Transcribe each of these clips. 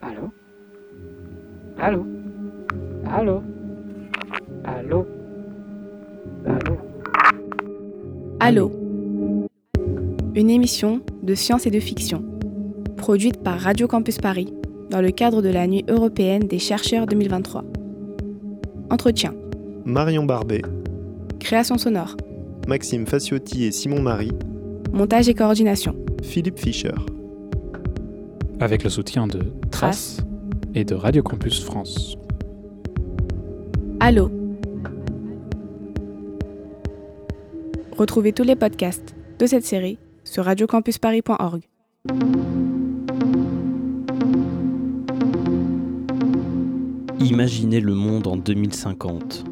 Allô? Allô? Allô? Allô? Allô? Allô? Une émission de science et de fiction, produite par Radio Campus Paris dans le cadre de la Nuit européenne des chercheurs 2023. Entretien. Marion Barbet, Création sonore. Maxime Faciotti et Simon Marie, Montage et coordination. Philippe Fischer. Avec le soutien de Trace et de Radio Campus France. Allô Retrouvez tous les podcasts de cette série sur radiocampusparis.org. Imaginez le monde en 2050.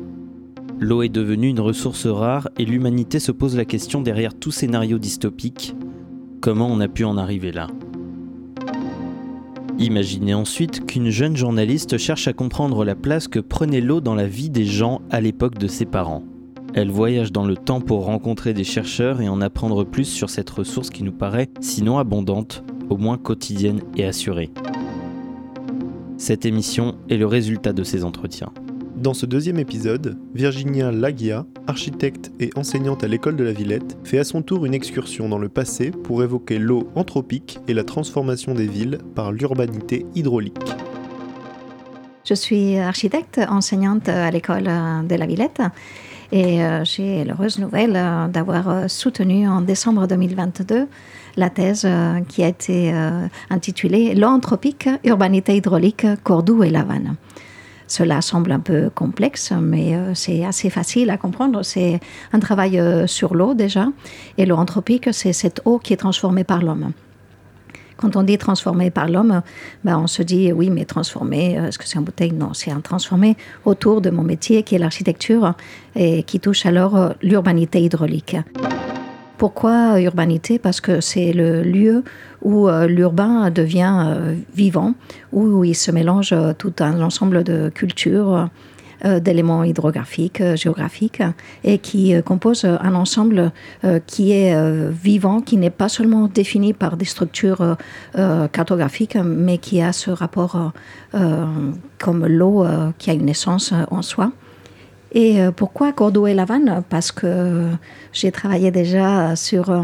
L'eau est devenue une ressource rare et l'humanité se pose la question derrière tout scénario dystopique, comment on a pu en arriver là? Imaginez ensuite qu'une jeune journaliste cherche à comprendre la place que prenait l'eau dans la vie des gens à l'époque de ses parents. Elle voyage dans le temps pour rencontrer des chercheurs et en apprendre plus sur cette ressource qui nous paraît, sinon abondante, au moins quotidienne et assurée. Cette émission est le résultat de ces entretiens. Dans ce deuxième épisode, Virginia Laguia, architecte et enseignante à l'école de la Villette, fait à son tour une excursion dans le passé pour évoquer l'eau anthropique et la transformation des villes par l'urbanité hydraulique. Je suis architecte, enseignante à l'école de la Villette et euh, j'ai l'heureuse nouvelle euh, d'avoir euh, soutenu en décembre 2022 la thèse qui a été intitulée L'eau anthropique, urbanité hydraulique, Cordoue et Lavanne. Cela semble un peu complexe, mais euh, c'est assez facile à comprendre. C'est un travail euh, sur l'eau déjà, et l'eau anthropique, c'est cette eau qui est transformée par l'homme. Quand on dit transformé par l'homme, ben on se dit oui, mais transformé, euh, est-ce que c'est en bouteille? Non, c'est un transformé autour de mon métier qui est l'architecture et qui touche alors l'urbanité hydraulique. Pourquoi urbanité? Parce que c'est le lieu où euh, l'urbain devient euh, vivant, où il se mélange euh, tout un ensemble de cultures, euh, d'éléments hydrographiques, euh, géographiques, et qui euh, compose un ensemble euh, qui est euh, vivant, qui n'est pas seulement défini par des structures euh, euh, cartographiques, mais qui a ce rapport euh, euh, comme l'eau euh, qui a une essence euh, en soi. Et euh, pourquoi Cordoue et Lavanne? Parce que j'ai travaillé déjà sur... euh,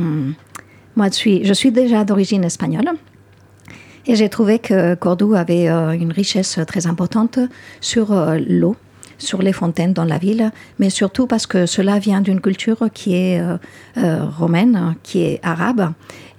moi, je suis, je suis déjà d'origine espagnole. Et j'ai trouvé que Cordoue avait euh, une richesse très importante sur l'eau, sur les fontaines dans la ville, mais surtout parce que cela vient d'une culture qui est romaine, qui est arabe.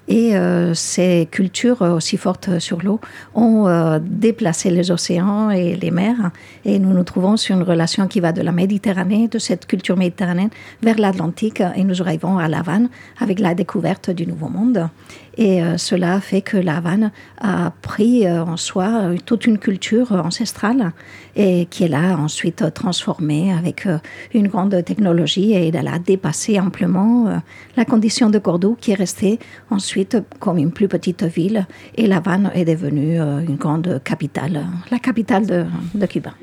Et euh, ces cultures euh, aussi fortes sur l'eau ont euh, déplacé les océans et les mers. Et nous nous trouvons sur une relation qui va de la Méditerranée, de cette culture méditerranéenne, vers l'Atlantique. Et nous arrivons à La Havane avec la découverte du Nouveau Monde. Et euh, cela fait que La Havane a pris euh, en soi euh, toute une culture ancestrale et qui est ensuite transformée avec une grande technologie et elle a dépassé amplement la condition de Cordoue qui est restée ensuite comme une plus petite ville et La Havane est devenue une grande capitale, la capitale de Cuba.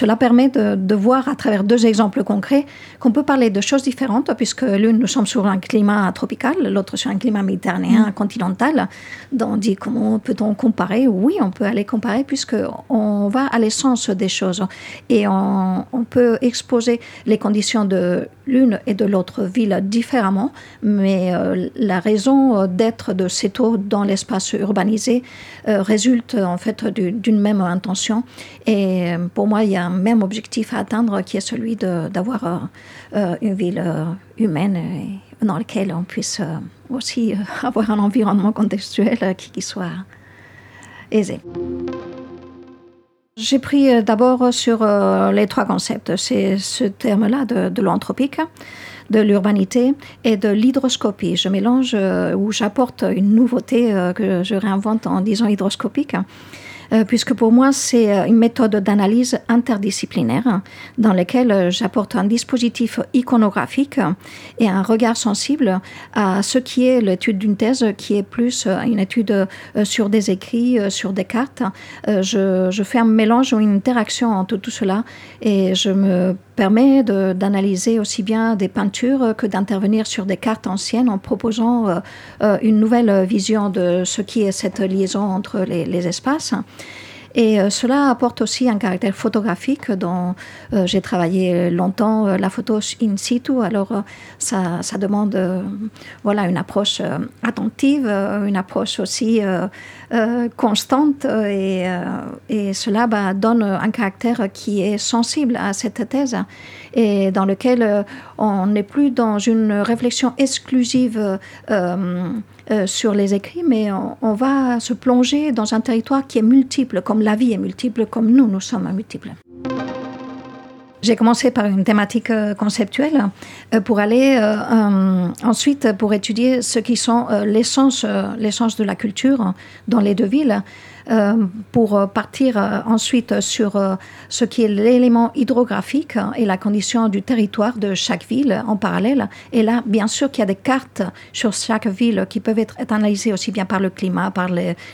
Cela permet de, de voir à travers deux exemples concrets qu'on peut parler de choses différentes, puisque l'une, nous sommes sur un climat tropical, l'autre sur un climat méditerranéen continental. Donc, on dit comment peut-on comparer? Oui, on peut aller comparer, puisqu'on va à l'essence des choses. Et on, on peut exposer les conditions de l'une et de l'autre ville différemment, mais euh, la raison d'être de cette eau dans l'espace urbanisé euh, résulte en fait du- d'une même intention. Et euh, pour moi, il y a un même objectif à atteindre qui est celui d'avoir euh, euh, une ville humaine dans laquelle on puisse aussi avoir un environnement contextuel qui, soit aisé. J'ai pris d'abord sur les trois concepts. C'est ce terme-là de, l'anthropique, de l'urbanité et de l'hydroscopie. Je mélange ou j'apporte une nouveauté que je réinvente en disant hydroscopique. Euh, puisque pour moi, c'est euh, une méthode d'analyse interdisciplinaire dans laquelle j'apporte un dispositif iconographique et un regard sensible à ce qui est l'étude d'une thèse, qui est plus une étude sur des écrits, sur des cartes. Je, fais un mélange ou une interaction entre tout cela et je me permet d'analyser aussi bien des peintures que d'intervenir sur des cartes anciennes en proposant euh, euh, une nouvelle vision de ce qui est cette liaison entre les espaces. Et euh, cela apporte aussi un caractère photographique dont euh, j'ai travaillé longtemps, euh, la photo in situ. Alors, ça, demande voilà, une approche attentive, une approche aussi constante. Et, et cela bah, donne un caractère qui est sensible à cette thèse et dans lequel on n'est plus dans une réflexion exclusive euh, sur les écrits, mais on, va se plonger dans un territoire qui est multiple, comme la vie est multiple, comme nous, nous sommes multiples. J'ai commencé par une thématique euh, conceptuelle euh, pour aller ensuite pour étudier ce qui sont l'essence, l'essence de la culture dans les deux villes. Euh, pour partir euh, ensuite sur euh, ce qui est l'élément hydrographique et la condition du territoire de chaque ville en parallèle. Et là, bien sûr qu'il y a des cartes sur chaque ville qui peuvent être analysées aussi bien par le climat, par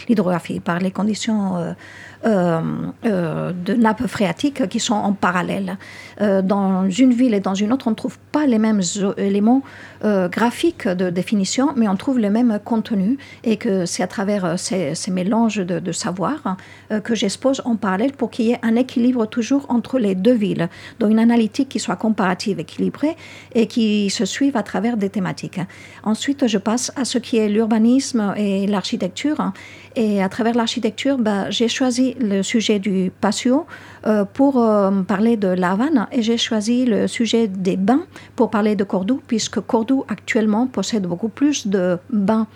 l'hydrographie, par les conditions euh, euh, de nappes phréatiques qui sont en parallèle. Euh, dans une ville et dans une autre, on ne trouve pas les mêmes éléments graphiques de définition, mais on trouve le même contenu et que c'est à travers ces, mélanges de, de savoir que j'expose en parallèle pour qu'il y ait un équilibre toujours entre les deux villes, dans une analytique qui soit comparative, équilibrée et qui se suive à travers des thématiques. Ensuite, je passe à ce qui est l'urbanisme et l'architecture. Et à travers l'architecture, bah, j'ai choisi le sujet du patio euh, pour euh, parler de La Havane et j'ai choisi le sujet des bains pour parler de Cordoue, puisque Cordoue actuellement possède beaucoup plus de bains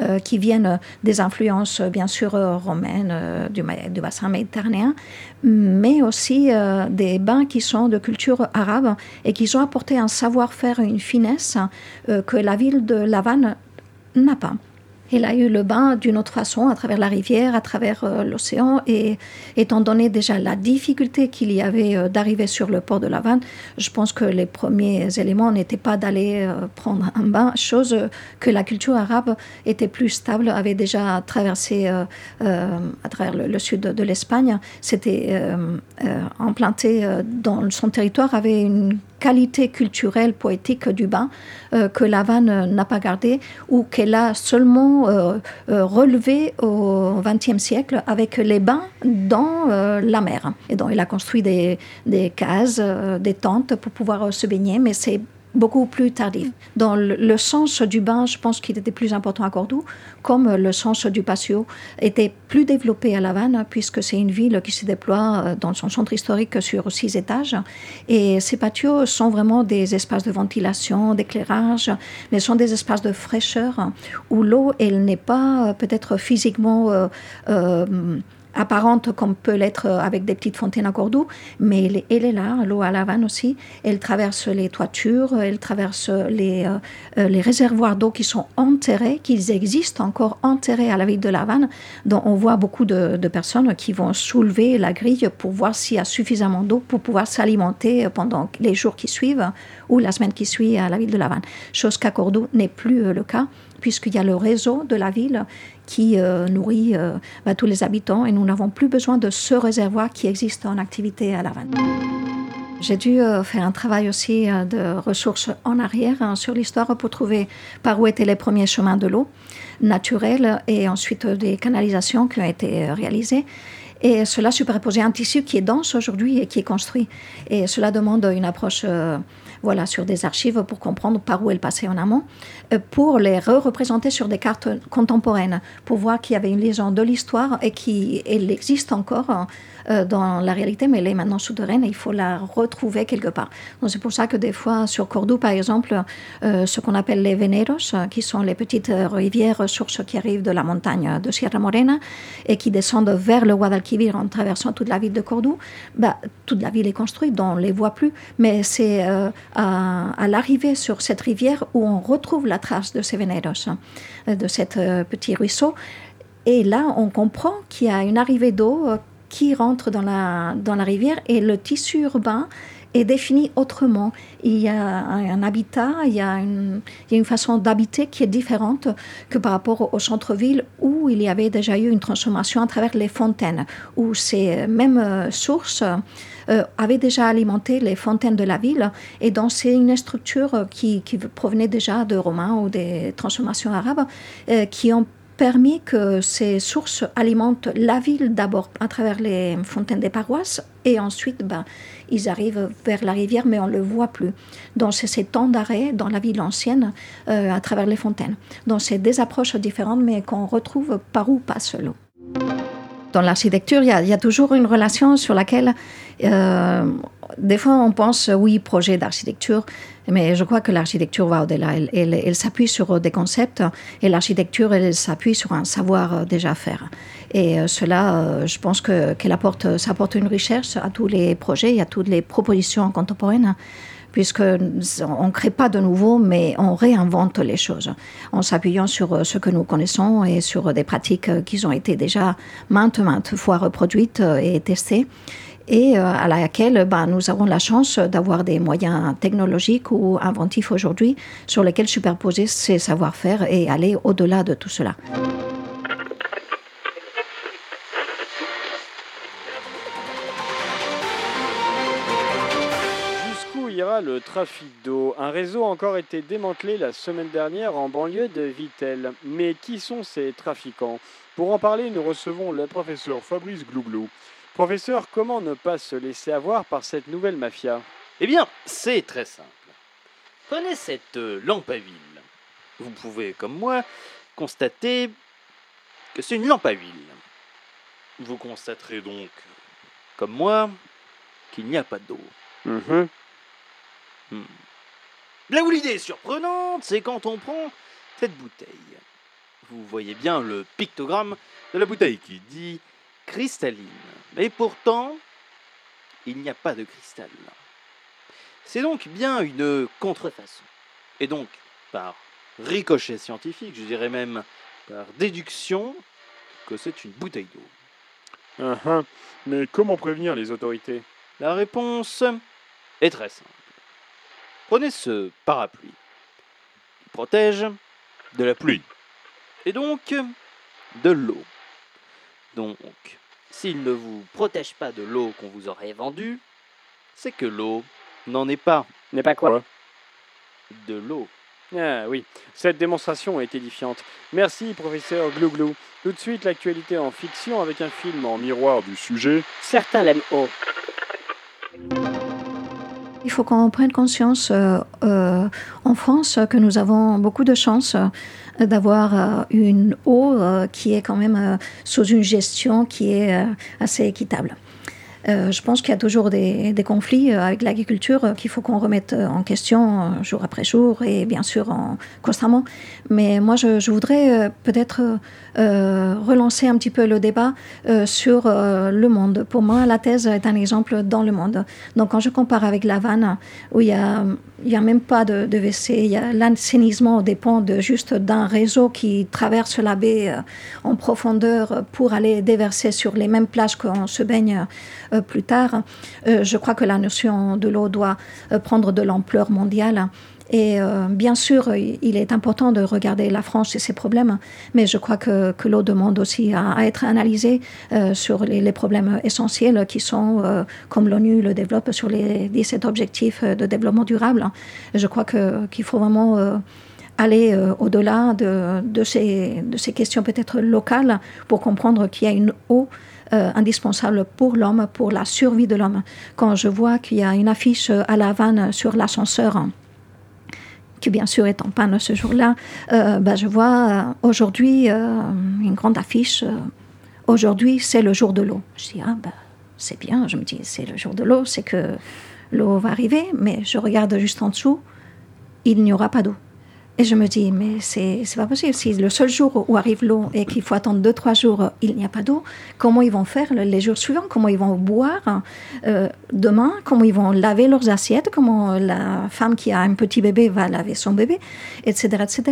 euh, qui viennent des influences bien sûr romaines du, du, bassin méditerranéen, mais aussi des bains qui sont de culture arabe et qui ont apporté un savoir-faire, une finesse que la ville de La Havane n'a pas. Il a eu le bain d'une autre façon, à travers la rivière, à travers euh, l'océan. Et étant donné déjà la difficulté qu'il y avait euh, d'arriver sur le port de La Havane, je pense que les premiers éléments n'étaient pas d'aller euh, prendre un bain, chose que la culture arabe était plus stable, avait déjà traversé à travers le, sud de, l'Espagne, s'était implanté dans son territoire, avait une qualité culturelle, poétique du bain euh, que La Havane n'a pas gardé ou qu'elle a seulement euh, euh, relevé au XXe siècle avec les bains dans la mer. Et donc, il a construit des, des cases, des tentes pour pouvoir se baigner, mais c'est beaucoup plus tardif. Dans le, sens du bain, je pense qu'il était plus important à Cordoue, comme le sens du patio était plus développé à La Havane, puisque c'est une ville qui se déploie euh, dans son centre historique sur six étages. Et ces patios sont vraiment des espaces de ventilation, d'éclairage, mais sont des espaces de fraîcheur où l'eau, elle n'est pas euh, peut-être physiquement... Euh, apparente comme peut l'être avec des petites fontaines à Cordoue, mais elle, est là, l'eau à La Havane aussi. Elle traverse les toitures, elle traverse les, euh, euh, les réservoirs d'eau qui sont enterrés, qu'ils existent encore enterrés à la ville de La Havane, dont on voit beaucoup de, personnes qui vont soulever la grille pour voir s'il y a suffisamment d'eau pour pouvoir s'alimenter pendant les jours qui suivent ou la semaine qui suit à la ville de La Havane. Chose qu'à Cordoue n'est plus le cas puisqu'il y a le réseau de la ville qui euh, nourrit euh, bah, tous les habitants et nous n'avons plus besoin de ce réservoir qui existe en activité à La. J'ai dû euh, faire un travail aussi de ressources en arrière hein, sur l'histoire pour trouver par où étaient les premiers chemins de l'eau naturelle et ensuite des canalisations qui ont été réalisées. Et cela superposait un tissu qui est dense aujourd'hui et qui est construit. Et cela demande une approche voilà, sur des archives pour comprendre par où elle passait en amont, euh, pour les re-représenter sur des cartes contemporaines, pour voir qu'il y avait une liaison de l'histoire et qu'elle existe encore euh, dans la réalité, mais elle est maintenant souterraine et il faut la retrouver quelque part. Donc c'est pour ça que des fois, sur Cordoue, par exemple, euh, ce qu'on appelle les veneros, qui sont les petites rivières, sources qui arrivent de la montagne de Sierra Morena et qui descendent vers le Guadalquivir en traversant toute la ville de Cordoue, bah, toute la ville est construite, on ne les voit plus, mais c'est à, l'arrivée sur cette rivière où on retrouve la trace de ces hein, de cet euh, petit ruisseau Et là, on comprend qu'il y a une arrivée d'eau qui rentre dans la, dans la rivière et le tissu urbain est défini autrement. Il y a un, habitat, il y a une, il y a une façon d'habiter qui est différente que par rapport au centre-ville où il y avait déjà eu une transformation à travers les fontaines, où ces mêmes euh, sources euh, avaient déjà alimenté les fontaines de la ville. Et donc, c'est une structure qui, qui, provenait déjà de Romains ou des transformations arabes euh, qui ont permis que ces sources alimentent la ville d'abord à travers les fontaines des paroisses et ensuite ben, ils arrivent vers la rivière mais on ne le voit plus. Donc c'est ces temps d'arrêt dans la ville ancienne euh, à travers les fontaines. Donc c'est des approches différentes mais qu'on retrouve par où passe l'eau. Dans l'architecture, il y, a toujours une relation sur laquelle euh, des fois on pense oui projet d'architecture mais je crois que l'architecture va au-delà. Elle, s'appuie sur des concepts et l'architecture, elle s'appuie sur un savoir euh, déjà faire. Et euh, cela, je pense que, qu'elle apporte, ça apporte une richesse à tous les projets et à toutes les propositions contemporaines puisque on ne crée pas de nouveau, mais on réinvente les choses en s'appuyant sur ce que nous connaissons et sur des pratiques qui ont été déjà maintes, maintes fois reproduites et testées et euh, à laquelle ben, nous avons la chance d'avoir des moyens technologiques ou inventifs aujourd'hui sur lesquels superposer ces savoir-faire et aller au-delà de tout cela. Le trafic d'eau Un réseau a encore été démantelé la semaine dernière en banlieue de Vittel. Mais qui sont ces trafiquants? Pour en parler, nous recevons le professeur Fabrice Glouglou. Professeur, comment ne pas se laisser avoir par cette nouvelle mafia? Eh bien, c'est très simple. Prenez cette euh, lampe à huile. Vous pouvez, comme moi, constater que c'est une lampe à huile. Vous constaterez donc, comme moi, qu'il n'y a pas d'eau. Mhm. Hmm. Là où l'idée est surprenante, c'est quand on prend cette bouteille. Vous voyez bien le pictogramme de la bouteille qui dit cristalline. Mais pourtant, il n'y a pas de cristal. C'est donc bien une contrefaçon. Et donc, par ricochet scientifique, je dirais même par déduction, que c'est une bouteille d'eau. Uh -huh. Mais comment prévenir les autorités? La réponse est très simple. Prenez ce parapluie. Il protège de la pluie. Et donc de l'eau. Donc, s'il ne vous protège pas de l'eau qu'on vous aurait vendue, c'est que l'eau n'en est pas. N'est pas quoi De l'eau. Ah oui, cette démonstration est édifiante. Merci, professeur Glouglou. Tout de suite, l'actualité en fiction avec un film en miroir du sujet. Certains l'aiment haut. Il faut qu'on prenne conscience euh, euh, en France que nous avons beaucoup de chance euh, d'avoir euh, une eau qui est quand même sous une gestion qui est assez équitable. Euh, je pense qu'il y a toujours des, conflits euh, avec l'agriculture euh, qu'il faut qu'on remette en question jour après jour et bien sûr en, constamment. Mais moi, je, voudrais peut-être relancer un petit peu le débat sur le monde. Pour moi, la thèse est un exemple dans le monde. Donc, quand je compare avec la Havane, où il y a n'y a même pas de, de WC. L'assainissement dépend de, juste d'un réseau qui traverse la baie en profondeur pour aller déverser sur les mêmes plages qu'on se baigne plus tard. Euh, je crois que la notion de l'eau doit euh, prendre de l'ampleur mondiale. Et euh, bien sûr, il est important de regarder la France et ses problèmes, mais je crois que, l'eau demande aussi à, à être analysée euh, sur les, problèmes essentiels qui sont, euh, comme l'ONU le développe, sur les 17 objectifs de développement durable. Je crois qu'il qu faut vraiment euh, aller euh, au-delà de ces questions peut-être locales pour comprendre qu'il y a une eau euh, indispensable pour l'homme, pour la survie de l'homme. Quand je vois qu'il y a une affiche à La Havane sur l'ascenseur, qui bien sûr est en panne ce jour-là, euh, ben, je vois euh, aujourd'hui une grande affiche. Aujourd'hui, c'est le jour de l'eau. Je dis, ah ben, c'est bien. Je me dis, c'est le jour de l'eau, c'est que l'eau va arriver, mais je regarde juste en dessous, il n'y aura pas d'eau. Et je me dis, mais c'est pas possible. Si le seul jour où arrive l'eau et qu'il faut attendre deux, trois jours, il n'y a pas d'eau, comment ils vont faire les jours suivants? Comment ils vont boire euh, demain? Comment ils vont laver leurs assiettes? Comment la femme qui a un petit bébé va laver son bébé? Etc. etc.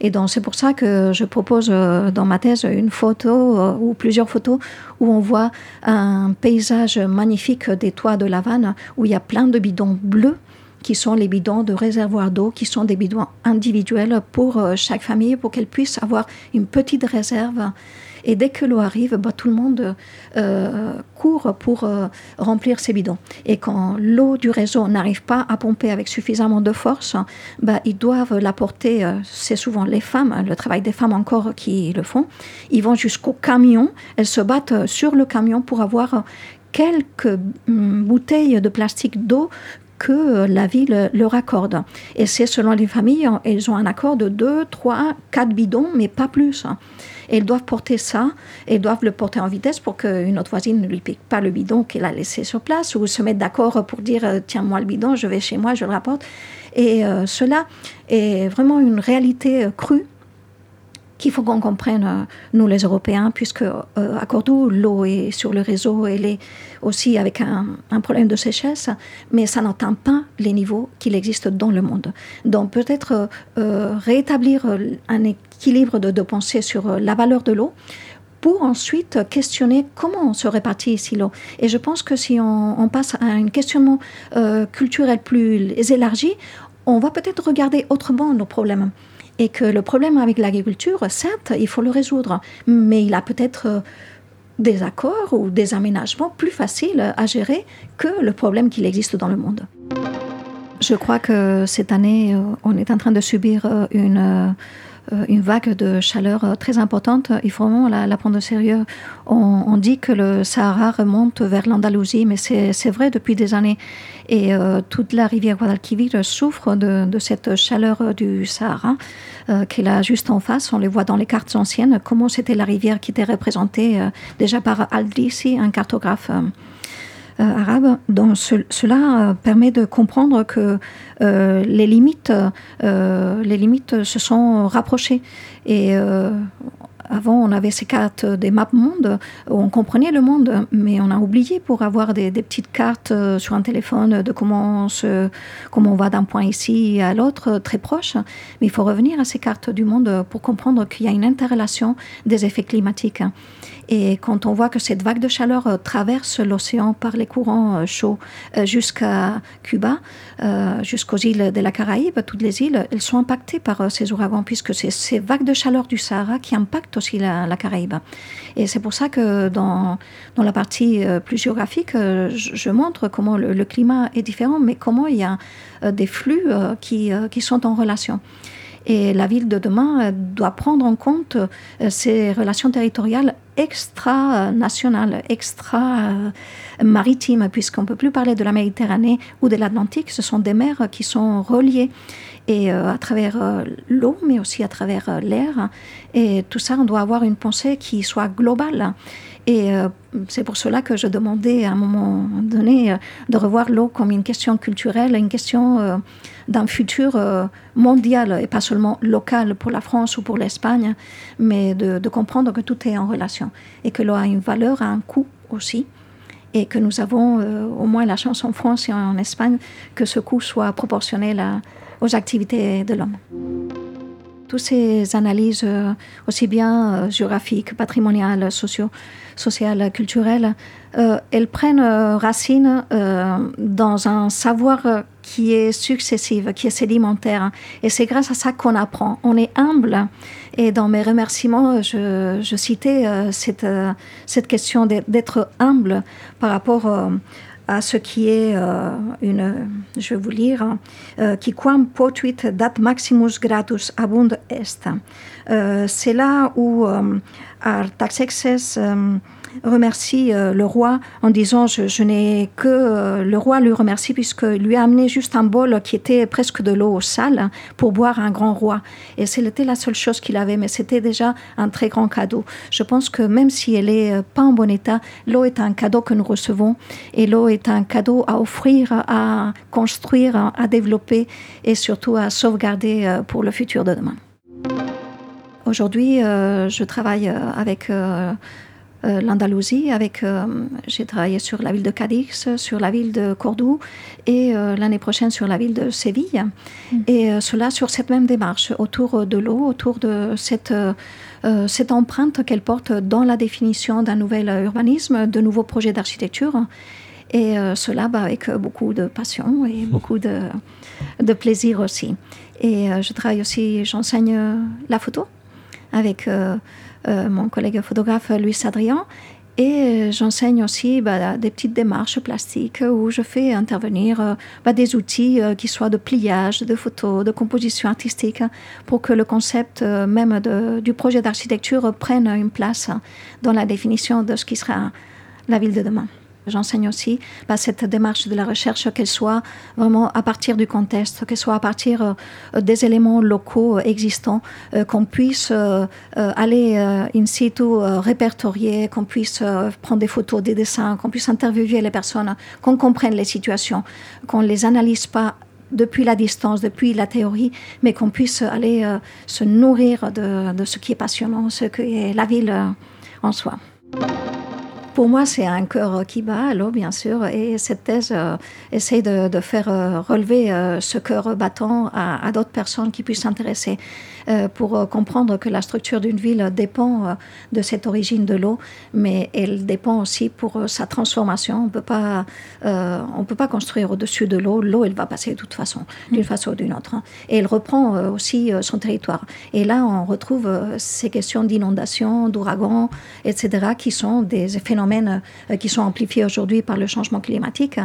Et donc, c'est pour ça que je propose euh, dans ma thèse une photo euh, ou plusieurs photos où on voit un paysage magnifique des toits de La Havane où il y a plein de bidons bleus qui sont les bidons de réservoir d'eau, qui sont des bidons individuels pour euh, chaque famille, pour qu'elle puisse avoir une petite réserve. Et dès que l'eau arrive, bah, tout le monde euh, court pour euh, remplir ces bidons. Et quand l'eau du réseau n'arrive pas à pomper avec suffisamment de force, bah, ils doivent l'apporter, c'est souvent les femmes, le travail des femmes encore qui le font, ils vont jusqu'au camion, elles se battent sur le camion pour avoir quelques hum, bouteilles de plastique d'eau que la ville leur accorde. Et c'est selon les familles, elles ont un accord de 2, 3, 4 bidons, mais pas plus. Et elles doivent porter ça, elles doivent le porter en vitesse pour qu'une autre voisine ne lui pique pas le bidon qu'elle a laissé sur place, ou se mettre d'accord pour dire euh, tiens-moi le bidon, je vais chez moi, je le rapporte. Et euh, cela est vraiment une réalité euh, crue qu'il faut qu'on comprenne, euh, nous les Européens, puisque euh, à Cordoue, l'eau est sur le réseau, elle est aussi avec un, problème de sécheresse, mais ça n'entend pas les niveaux qu'il existe dans le monde. Donc peut-être euh, rétablir un équilibre de, pensée sur la valeur de l'eau pour ensuite questionner comment on se répartit ici l'eau. Et je pense que si on, passe à un questionnement culturel plus élargi, on va peut-être regarder autrement nos problèmes et que le problème avec l'agriculture, certes, il faut le résoudre, mais il a peut-être euh, des accords ou des aménagements plus faciles à gérer que le problème qu'il existe dans le monde. Je crois que cette année, euh, on est en train de subir euh, une une vague de chaleur euh, très importante. Il faut vraiment la, prendre au sérieux. On, dit que le Sahara remonte vers l'Andalousie, mais c'est vrai depuis des années. Et euh, toute la rivière Guadalquivir souffre de, cette chaleur du Sahara, qui est là juste en face. On les voit dans les cartes anciennes, comment c'était la rivière qui était représentée déjà par Aldrisi, un cartographe. Euh, arabe. Donc cela euh, permet de comprendre que euh, les limites, les limites se sont rapprochées et avant, on avait ces cartes des maps monde, où on comprenait le monde, mais on a oublié pour avoir des, petites cartes sur un téléphone de comment on, se, comment on va d'un point ici à l'autre, très proche. Mais il faut revenir à ces cartes du monde pour comprendre qu'il y a une interrelation des effets climatiques. Et quand on voit que cette vague de chaleur euh, traverse l'océan par les courants euh, chauds euh, jusqu'à Cuba, jusqu'aux îles de la Caraïbe, toutes les îles, elles sont impactées par ces ouragans, puisque c'est ces vagues de chaleur du Sahara qui impactent aussi la, Caraïbe. Et c'est pour ça que dans, dans la partie plus géographique, je, montre comment le, climat est différent, mais comment il y a des flux qui, qui sont en relation. Et la ville de demain doit prendre en compte ces relations territoriales extra-nationale, extra-maritime, puisqu'on ne peut plus parler de la Méditerranée ou de l'Atlantique, ce sont des mers qui sont reliées et euh, à travers euh, l'eau, mais aussi à travers euh, l'air. Et tout ça, on doit avoir une pensée qui soit globale. Et c'est pour cela que je demandais à un moment donné de revoir l'eau comme une question culturelle, une question d'un futur mondial et pas seulement local pour la France ou pour l'Espagne, mais de, comprendre que tout est en relation et que l'eau a une valeur, a un coût aussi et que nous avons au moins la chance en France et en Espagne que ce coût soit proportionnel aux activités de l'homme. Toutes ces analyses, euh, aussi bien euh, géographiques, patrimoniales, socio sociales, culturelles, euh, elles prennent racine dans un savoir qui est successif, qui est sédimentaire. Et c'est grâce à ça qu'on apprend. On est humble. Et dans mes remerciements, je, citais cette, cette question d'être humble par rapport à ce qui est euh, une, je vais vous lire, euh, qui quam potuit dat maximus gratus abund est. Euh, C'est là où euh, euh, remercie le roi en disant je, n'ai que le roi lui remercie puisque lui a amené juste un bol qui était presque de l'eau sale pour boire un grand roi. Et c'était la seule chose qu'il avait, mais c'était déjà un très grand cadeau. Je pense que même si elle est pas en bon état, l'eau est un cadeau que nous recevons et l'eau est un cadeau à offrir, à construire, à développer et surtout à sauvegarder pour le futur de demain. Aujourd'hui, euh, je travaille euh, avec euh, l'Andalousie, avec, j'ai travaillé sur la ville de Cadix, sur la ville de Cordoue et l'année prochaine sur la ville de Séville. Mm. Et cela sur cette même démarche, autour de l'eau, autour de cette, cette empreinte qu'elle porte dans la définition d'un nouvel urbanisme, de nouveaux projets d'architecture. Et cela bah, avec beaucoup de passion et beaucoup de, de plaisir aussi. Et je travaille aussi, j'enseigne la photo avec euh, euh, mon collègue photographe Luis Adrian. Et j'enseigne aussi bah, des petites démarches plastiques où je fais intervenir bah, des outils euh, qui soient de pliage, de photo, de composition artistique, pour que le concept même du projet d'architecture prenne une place dans la définition de ce qui sera la ville de demain. J'enseigne aussi bah, cette démarche de la recherche, qu'elle soit vraiment à partir du contexte, qu'elle soit à partir euh, des éléments locaux euh, existants, euh, qu'on puisse aller in situ répertorier, qu'on puisse prendre des photos, des dessins, qu'on puisse interviewer les personnes, qu'on comprenne les situations, qu'on ne les analyse pas depuis la distance, depuis la théorie, mais qu'on puisse aller se nourrir de, ce qui est passionnant, ce qu'est la ville en soi. Pour moi, c'est un cœur qui bat à l'eau, bien sûr, et cette thèse euh, essaye de, faire euh, relever euh, ce cœur battant à d'autres personnes qui puissent s'intéresser pour comprendre que la structure d'une ville dépend de cette origine de l'eau, mais elle dépend aussi pour sa transformation. On peut pas, on peut pas construire au-dessus de l'eau. L'eau, elle va passer de toute façon, d'une mm. façon ou d'une autre, hein. et elle reprend aussi son territoire. Et là, on retrouve ces questions d'inondation, d'ouragan, etc., qui sont des phénomènes euh, qui sont amplifiés aujourd'hui par le changement climatique.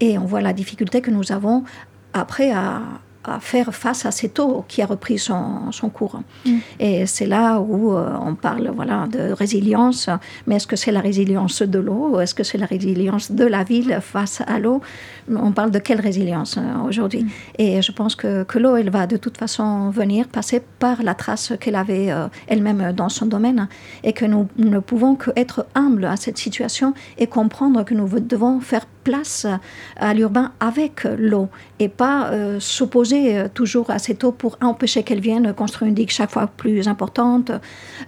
Et on voit la difficulté que nous avons après à, à faire face à cette eau qui a repris son, son cours. Mm. Et c'est là où euh, on parle voilà, de résilience, mais est-ce que c'est la résilience de l'eau ou est-ce que c'est la résilience de la ville face à l'eau? On parle de quelle résilience euh, aujourd'hui? Mm. Et je pense que, que l'eau, elle va de toute façon venir passer par la trace qu'elle avait euh, elle-même dans son domaine et que nous ne pouvons qu'être humbles à cette situation et comprendre que nous devons faire place à l'urbain avec l'eau et pas euh, s'opposer euh, toujours à cette eau pour empêcher qu'elle vienne construire une digue chaque fois plus importante.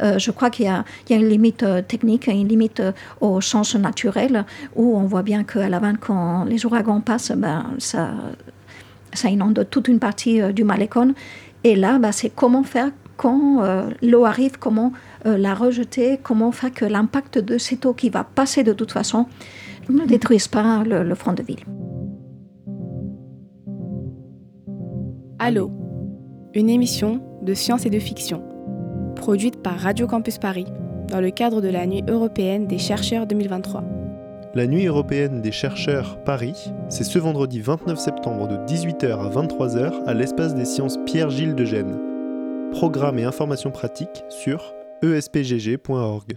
Euh, je crois qu'il y, a une limite technique, une limite au sens naturel où on voit bien qu'à la fin, quand les ouragans passent, ben, ça, ça inonde toute une partie du Malécon. Et là, ben, c'est comment faire quand l'eau arrive, comment la rejeter, comment faire que l'impact de cette eau qui va passer de toute façon ne détruisent pas le, front de ville. Allô, une émission de science et de fiction, produite par Radio Campus Paris dans le cadre de la Nuit européenne des chercheurs 2023. La Nuit européenne des chercheurs Paris, c'est ce vendredi 29 septembre de 18h à 23h à l'espace des sciences Pierre-Gilles de Gênes. Programme et informations pratiques sur espgg.org.